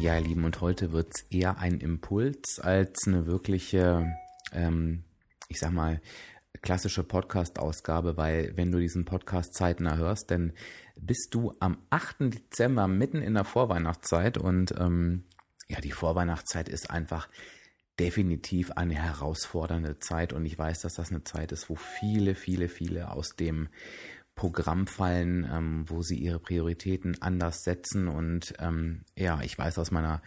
Ja, ihr Lieben, und heute wird es eher ein Impuls als eine wirkliche, ähm, ich sag mal, klassische Podcast-Ausgabe, weil wenn du diesen Podcast zeitnah hörst, dann bist du am 8. Dezember mitten in der Vorweihnachtszeit und ähm, ja, die Vorweihnachtszeit ist einfach definitiv eine herausfordernde Zeit und ich weiß, dass das eine Zeit ist, wo viele, viele, viele aus dem Programm fallen, ähm, wo sie ihre Prioritäten anders setzen. Und ähm, ja, ich weiß aus meiner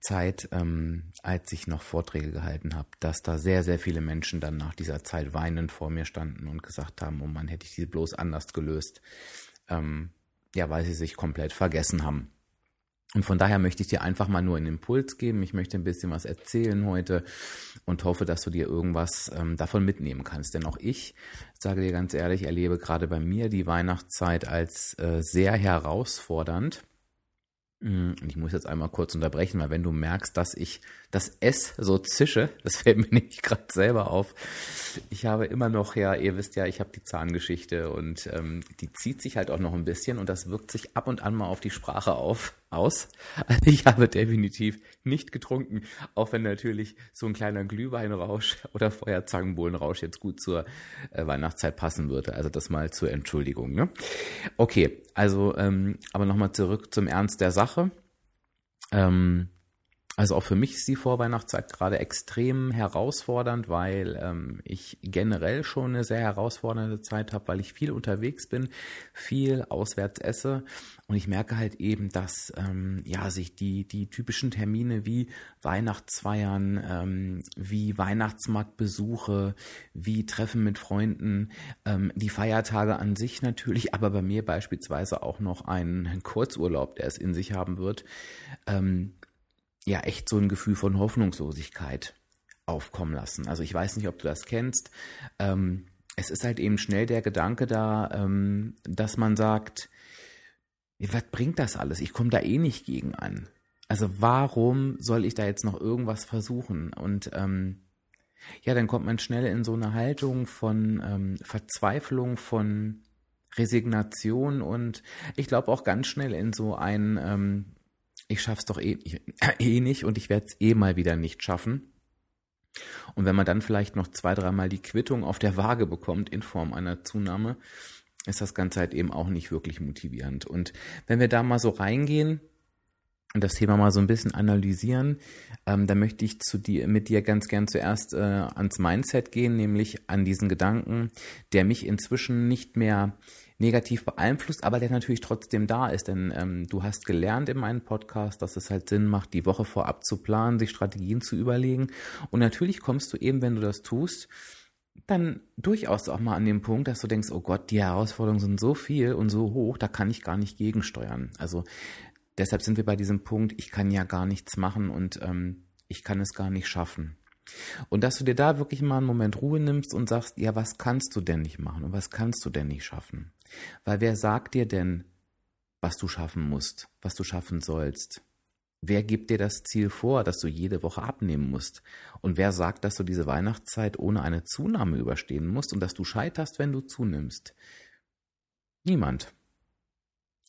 Zeit, ähm, als ich noch Vorträge gehalten habe, dass da sehr, sehr viele Menschen dann nach dieser Zeit weinend vor mir standen und gesagt haben, oh Mann, hätte ich sie bloß anders gelöst. Ähm, ja, weil sie sich komplett vergessen haben. Und von daher möchte ich dir einfach mal nur einen Impuls geben. Ich möchte ein bisschen was erzählen heute und hoffe, dass du dir irgendwas ähm, davon mitnehmen kannst. Denn auch ich, sage dir ganz ehrlich, erlebe gerade bei mir die Weihnachtszeit als äh, sehr herausfordernd. Mm, ich muss jetzt einmal kurz unterbrechen, weil wenn du merkst, dass ich das S so zische, das fällt mir nämlich gerade selber auf. Ich habe immer noch, ja, ihr wisst ja, ich habe die Zahngeschichte und ähm, die zieht sich halt auch noch ein bisschen und das wirkt sich ab und an mal auf die Sprache auf aus. Also ich habe definitiv nicht getrunken, auch wenn natürlich so ein kleiner Glühweinrausch oder Feuerzangenbohlenrausch jetzt gut zur äh, Weihnachtszeit passen würde. Also das mal zur Entschuldigung. Ne? Okay, also ähm, aber nochmal zurück zum Ernst der Sache. Ähm, also auch für mich ist die Vorweihnachtszeit gerade extrem herausfordernd, weil ähm, ich generell schon eine sehr herausfordernde Zeit habe, weil ich viel unterwegs bin, viel auswärts esse und ich merke halt eben, dass ähm, ja sich die die typischen Termine wie Weihnachtsfeiern, ähm, wie Weihnachtsmarktbesuche, wie Treffen mit Freunden, ähm, die Feiertage an sich natürlich, aber bei mir beispielsweise auch noch ein Kurzurlaub, der es in sich haben wird. Ja echt so ein Gefühl von Hoffnungslosigkeit aufkommen lassen. Also ich weiß nicht, ob du das kennst. Ähm, es ist halt eben schnell der Gedanke da, ähm, dass man sagt, was bringt das alles? Ich komme da eh nicht gegen an. Also warum soll ich da jetzt noch irgendwas versuchen? Und ähm, ja, dann kommt man schnell in so eine Haltung von ähm, Verzweiflung, von Resignation und ich glaube auch ganz schnell in so ein, ähm, ich schaff's doch eh, eh nicht und ich werde es eh mal wieder nicht schaffen. Und wenn man dann vielleicht noch zwei, dreimal die Quittung auf der Waage bekommt in Form einer Zunahme, ist das Ganze halt eben auch nicht wirklich motivierend. Und wenn wir da mal so reingehen und das Thema mal so ein bisschen analysieren, ähm, dann möchte ich zu dir, mit dir ganz gern zuerst äh, ans Mindset gehen, nämlich an diesen Gedanken, der mich inzwischen nicht mehr negativ beeinflusst, aber der natürlich trotzdem da ist. Denn ähm, du hast gelernt in meinem Podcast, dass es halt Sinn macht, die Woche vorab zu planen, sich Strategien zu überlegen. Und natürlich kommst du eben, wenn du das tust, dann durchaus auch mal an den Punkt, dass du denkst, oh Gott, die Herausforderungen sind so viel und so hoch, da kann ich gar nicht gegensteuern. Also deshalb sind wir bei diesem Punkt, ich kann ja gar nichts machen und ähm, ich kann es gar nicht schaffen. Und dass du dir da wirklich mal einen Moment Ruhe nimmst und sagst, ja, was kannst du denn nicht machen und was kannst du denn nicht schaffen? Weil wer sagt dir denn, was du schaffen musst, was du schaffen sollst? Wer gibt dir das Ziel vor, dass du jede Woche abnehmen musst? Und wer sagt, dass du diese Weihnachtszeit ohne eine Zunahme überstehen musst und dass du scheiterst, wenn du zunimmst? Niemand.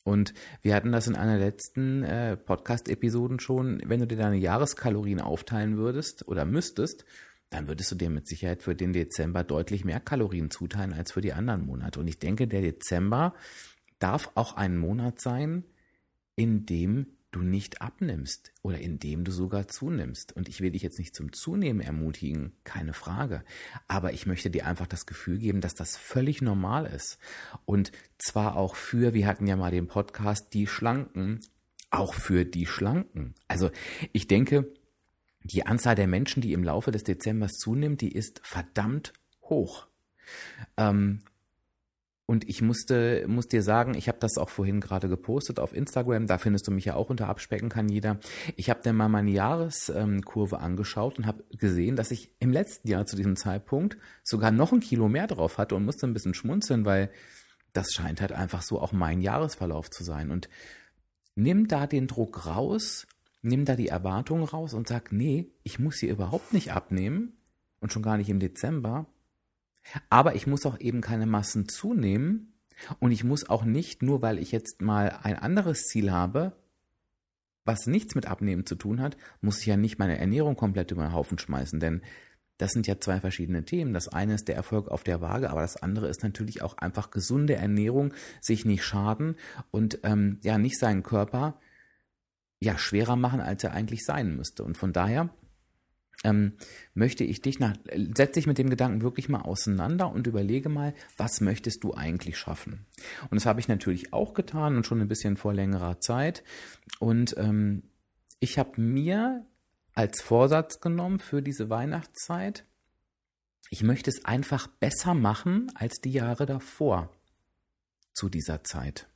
Und wir hatten das in einer letzten äh, Podcast-Episoden schon, wenn du dir deine Jahreskalorien aufteilen würdest oder müsstest, dann würdest du dir mit Sicherheit für den Dezember deutlich mehr Kalorien zuteilen als für die anderen Monate. Und ich denke, der Dezember darf auch ein Monat sein, in dem du nicht abnimmst oder in dem du sogar zunimmst. Und ich will dich jetzt nicht zum Zunehmen ermutigen, keine Frage. Aber ich möchte dir einfach das Gefühl geben, dass das völlig normal ist. Und zwar auch für, wir hatten ja mal den Podcast, die Schlanken, auch für die Schlanken. Also ich denke, die Anzahl der Menschen, die im Laufe des Dezembers zunimmt, die ist verdammt hoch. Ähm, und ich musste, muss dir sagen, ich habe das auch vorhin gerade gepostet auf Instagram, da findest du mich ja auch unter Abspecken kann jeder. Ich habe dann mal meine Jahreskurve angeschaut und habe gesehen, dass ich im letzten Jahr zu diesem Zeitpunkt sogar noch ein Kilo mehr drauf hatte und musste ein bisschen schmunzeln, weil das scheint halt einfach so auch mein Jahresverlauf zu sein. Und nimm da den Druck raus, nimm da die Erwartungen raus und sag, nee, ich muss hier überhaupt nicht abnehmen und schon gar nicht im Dezember aber ich muss auch eben keine Massen zunehmen und ich muss auch nicht, nur weil ich jetzt mal ein anderes Ziel habe, was nichts mit Abnehmen zu tun hat, muss ich ja nicht meine Ernährung komplett über den Haufen schmeißen, denn das sind ja zwei verschiedene Themen. Das eine ist der Erfolg auf der Waage, aber das andere ist natürlich auch einfach gesunde Ernährung, sich nicht schaden und ähm, ja nicht seinen Körper ja schwerer machen, als er eigentlich sein müsste. Und von daher ähm, möchte ich dich nach, setz dich mit dem Gedanken wirklich mal auseinander und überlege mal, was möchtest du eigentlich schaffen? Und das habe ich natürlich auch getan und schon ein bisschen vor längerer Zeit. Und ähm, ich habe mir als Vorsatz genommen für diese Weihnachtszeit, ich möchte es einfach besser machen als die Jahre davor zu dieser Zeit.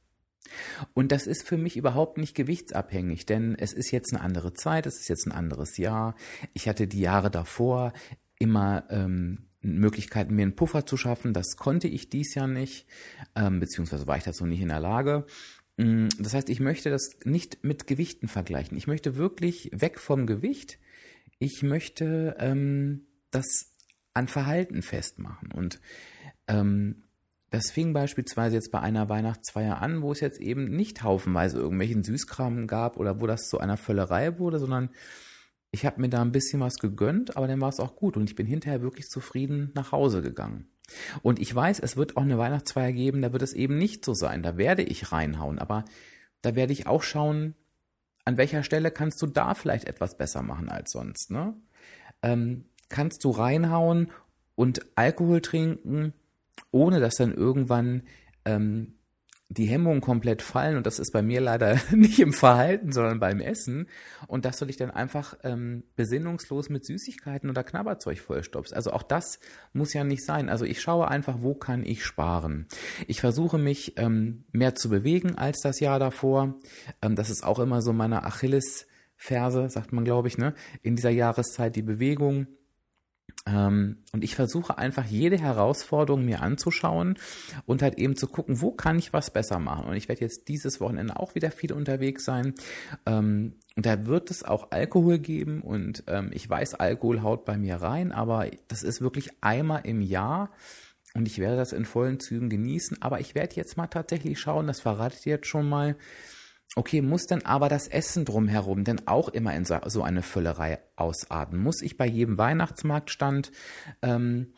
Und das ist für mich überhaupt nicht gewichtsabhängig, denn es ist jetzt eine andere Zeit, es ist jetzt ein anderes Jahr. Ich hatte die Jahre davor immer ähm, Möglichkeiten, mir einen Puffer zu schaffen. Das konnte ich dies Jahr nicht, ähm, beziehungsweise war ich dazu nicht in der Lage. Mm, das heißt, ich möchte das nicht mit Gewichten vergleichen. Ich möchte wirklich weg vom Gewicht. Ich möchte ähm, das an Verhalten festmachen. Und ähm, das fing beispielsweise jetzt bei einer Weihnachtsfeier an, wo es jetzt eben nicht haufenweise irgendwelchen Süßkram gab oder wo das zu einer Völlerei wurde, sondern ich habe mir da ein bisschen was gegönnt, aber dann war es auch gut und ich bin hinterher wirklich zufrieden nach Hause gegangen. Und ich weiß, es wird auch eine Weihnachtsfeier geben, da wird es eben nicht so sein, da werde ich reinhauen, aber da werde ich auch schauen, an welcher Stelle kannst du da vielleicht etwas besser machen als sonst, ne? Ähm, kannst du reinhauen und Alkohol trinken, ohne dass dann irgendwann ähm, die Hemmungen komplett fallen und das ist bei mir leider nicht im Verhalten, sondern beim Essen und dass du dich dann einfach ähm, besinnungslos mit Süßigkeiten oder Knabberzeug vollstopfst. Also auch das muss ja nicht sein. Also ich schaue einfach, wo kann ich sparen. Ich versuche mich ähm, mehr zu bewegen als das Jahr davor. Ähm, das ist auch immer so meine Achillesferse, sagt man glaube ich, ne? In dieser Jahreszeit die Bewegung und ich versuche einfach jede Herausforderung mir anzuschauen und halt eben zu gucken, wo kann ich was besser machen. Und ich werde jetzt dieses Wochenende auch wieder viel unterwegs sein. Ähm, und da wird es auch Alkohol geben und ähm, ich weiß, Alkohol haut bei mir rein, aber das ist wirklich einmal im Jahr. Und ich werde das in vollen Zügen genießen. Aber ich werde jetzt mal tatsächlich schauen, das verrate ich jetzt schon mal, Okay, muss denn aber das Essen drumherum denn auch immer in so eine Füllerei ausarten? Muss ich bei jedem Weihnachtsmarktstand ähm,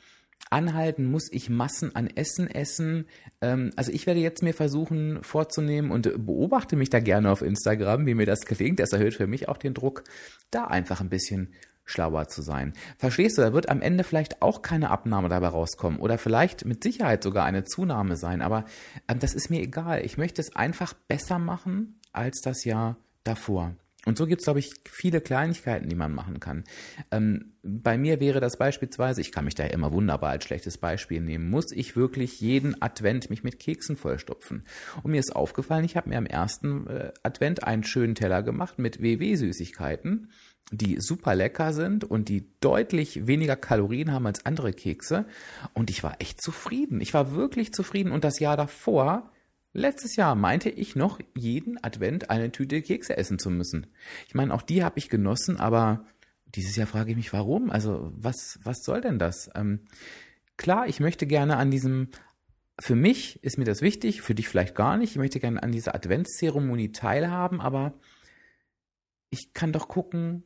anhalten? Muss ich Massen an Essen essen? Ähm, also ich werde jetzt mir versuchen vorzunehmen und beobachte mich da gerne auf Instagram, wie mir das gelingt. Das erhöht für mich auch den Druck, da einfach ein bisschen schlauer zu sein. Verstehst du, da wird am Ende vielleicht auch keine Abnahme dabei rauskommen oder vielleicht mit Sicherheit sogar eine Zunahme sein, aber ähm, das ist mir egal. Ich möchte es einfach besser machen als das Jahr davor. Und so gibt es, glaube ich, viele Kleinigkeiten, die man machen kann. Ähm, bei mir wäre das beispielsweise, ich kann mich da ja immer wunderbar als schlechtes Beispiel nehmen, muss ich wirklich jeden Advent mich mit Keksen vollstopfen. Und mir ist aufgefallen, ich habe mir am ersten äh, Advent einen schönen Teller gemacht mit WW-Süßigkeiten die super lecker sind und die deutlich weniger Kalorien haben als andere Kekse. Und ich war echt zufrieden. Ich war wirklich zufrieden. Und das Jahr davor, letztes Jahr, meinte ich noch, jeden Advent eine Tüte Kekse essen zu müssen. Ich meine, auch die habe ich genossen, aber dieses Jahr frage ich mich, warum? Also, was, was soll denn das? Ähm, klar, ich möchte gerne an diesem für mich ist mir das wichtig, für dich vielleicht gar nicht. Ich möchte gerne an dieser Adventszeremonie teilhaben, aber ich kann doch gucken,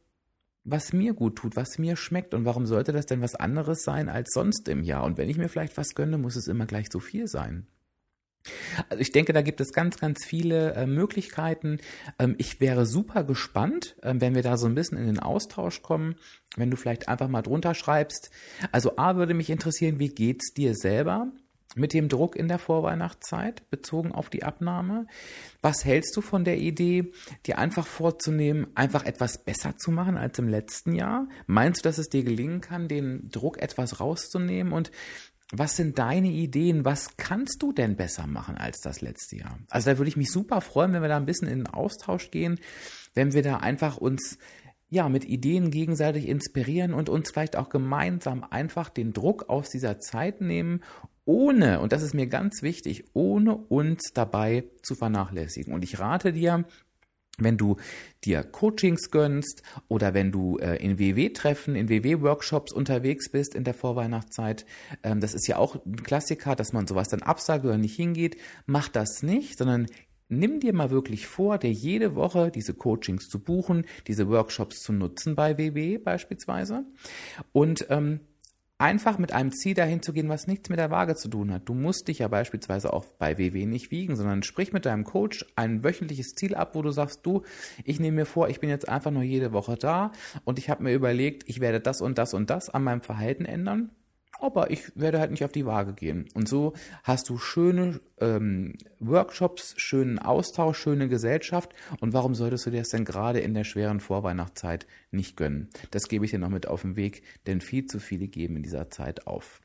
was mir gut tut, was mir schmeckt und warum sollte das denn was anderes sein als sonst im Jahr? Und wenn ich mir vielleicht was gönne, muss es immer gleich so viel sein. Also ich denke, da gibt es ganz, ganz viele äh, Möglichkeiten. Ähm, ich wäre super gespannt, äh, wenn wir da so ein bisschen in den Austausch kommen, wenn du vielleicht einfach mal drunter schreibst. Also A würde mich interessieren, wie geht's dir selber? mit dem Druck in der Vorweihnachtszeit bezogen auf die Abnahme. Was hältst du von der Idee, dir einfach vorzunehmen, einfach etwas besser zu machen als im letzten Jahr? Meinst du, dass es dir gelingen kann, den Druck etwas rauszunehmen? Und was sind deine Ideen? Was kannst du denn besser machen als das letzte Jahr? Also da würde ich mich super freuen, wenn wir da ein bisschen in den Austausch gehen, wenn wir da einfach uns ja, mit Ideen gegenseitig inspirieren und uns vielleicht auch gemeinsam einfach den Druck aus dieser Zeit nehmen, ohne, und das ist mir ganz wichtig, ohne uns dabei zu vernachlässigen. Und ich rate dir, wenn du dir Coachings gönnst oder wenn du äh, in WW-Treffen, in WW-Workshops unterwegs bist in der Vorweihnachtszeit, ähm, das ist ja auch ein Klassiker, dass man sowas dann absagt oder nicht hingeht, mach das nicht, sondern nimm dir mal wirklich vor, dir jede Woche diese Coachings zu buchen, diese Workshops zu nutzen bei WW beispielsweise. Und ähm, einfach mit einem Ziel dahin zu gehen, was nichts mit der Waage zu tun hat. Du musst dich ja beispielsweise auch bei WW nicht wiegen, sondern sprich mit deinem Coach ein wöchentliches Ziel ab, wo du sagst, du, ich nehme mir vor, ich bin jetzt einfach nur jede Woche da und ich habe mir überlegt, ich werde das und das und das an meinem Verhalten ändern aber ich werde halt nicht auf die Waage gehen. Und so hast du schöne ähm, Workshops, schönen Austausch, schöne Gesellschaft. Und warum solltest du dir das denn gerade in der schweren Vorweihnachtszeit nicht gönnen? Das gebe ich dir noch mit auf den Weg, denn viel zu viele geben in dieser Zeit auf.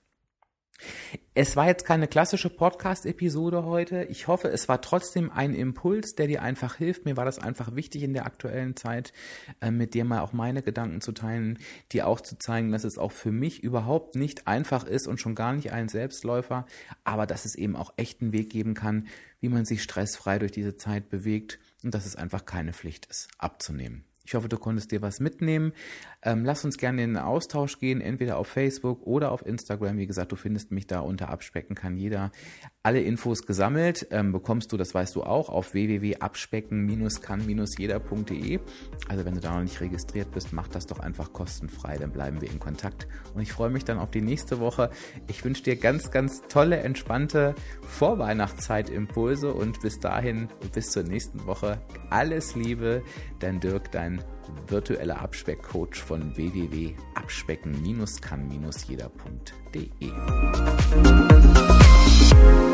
Es war jetzt keine klassische Podcast-Episode heute. Ich hoffe, es war trotzdem ein Impuls, der dir einfach hilft. Mir war das einfach wichtig in der aktuellen Zeit, äh, mit dir mal auch meine Gedanken zu teilen, dir auch zu zeigen, dass es auch für mich überhaupt nicht einfach ist und schon gar nicht ein Selbstläufer, aber dass es eben auch echt einen Weg geben kann, wie man sich stressfrei durch diese Zeit bewegt und dass es einfach keine Pflicht ist, abzunehmen. Ich hoffe, du konntest dir was mitnehmen. Ähm, lass uns gerne in den Austausch gehen, entweder auf Facebook oder auf Instagram. Wie gesagt, du findest mich da unter Abspecken kann jeder. Alle Infos gesammelt ähm, bekommst du, das weißt du auch, auf www.abspecken-kann-jeder.de. Also wenn du da noch nicht registriert bist, mach das doch einfach kostenfrei, dann bleiben wir in Kontakt. Und ich freue mich dann auf die nächste Woche. Ich wünsche dir ganz, ganz tolle, entspannte Vorweihnachtszeit-Impulse und bis dahin, bis zur nächsten Woche, alles Liebe, dein Dirk, dein virtueller Abspeckcoach von www.abspecken-kann-jeder.de.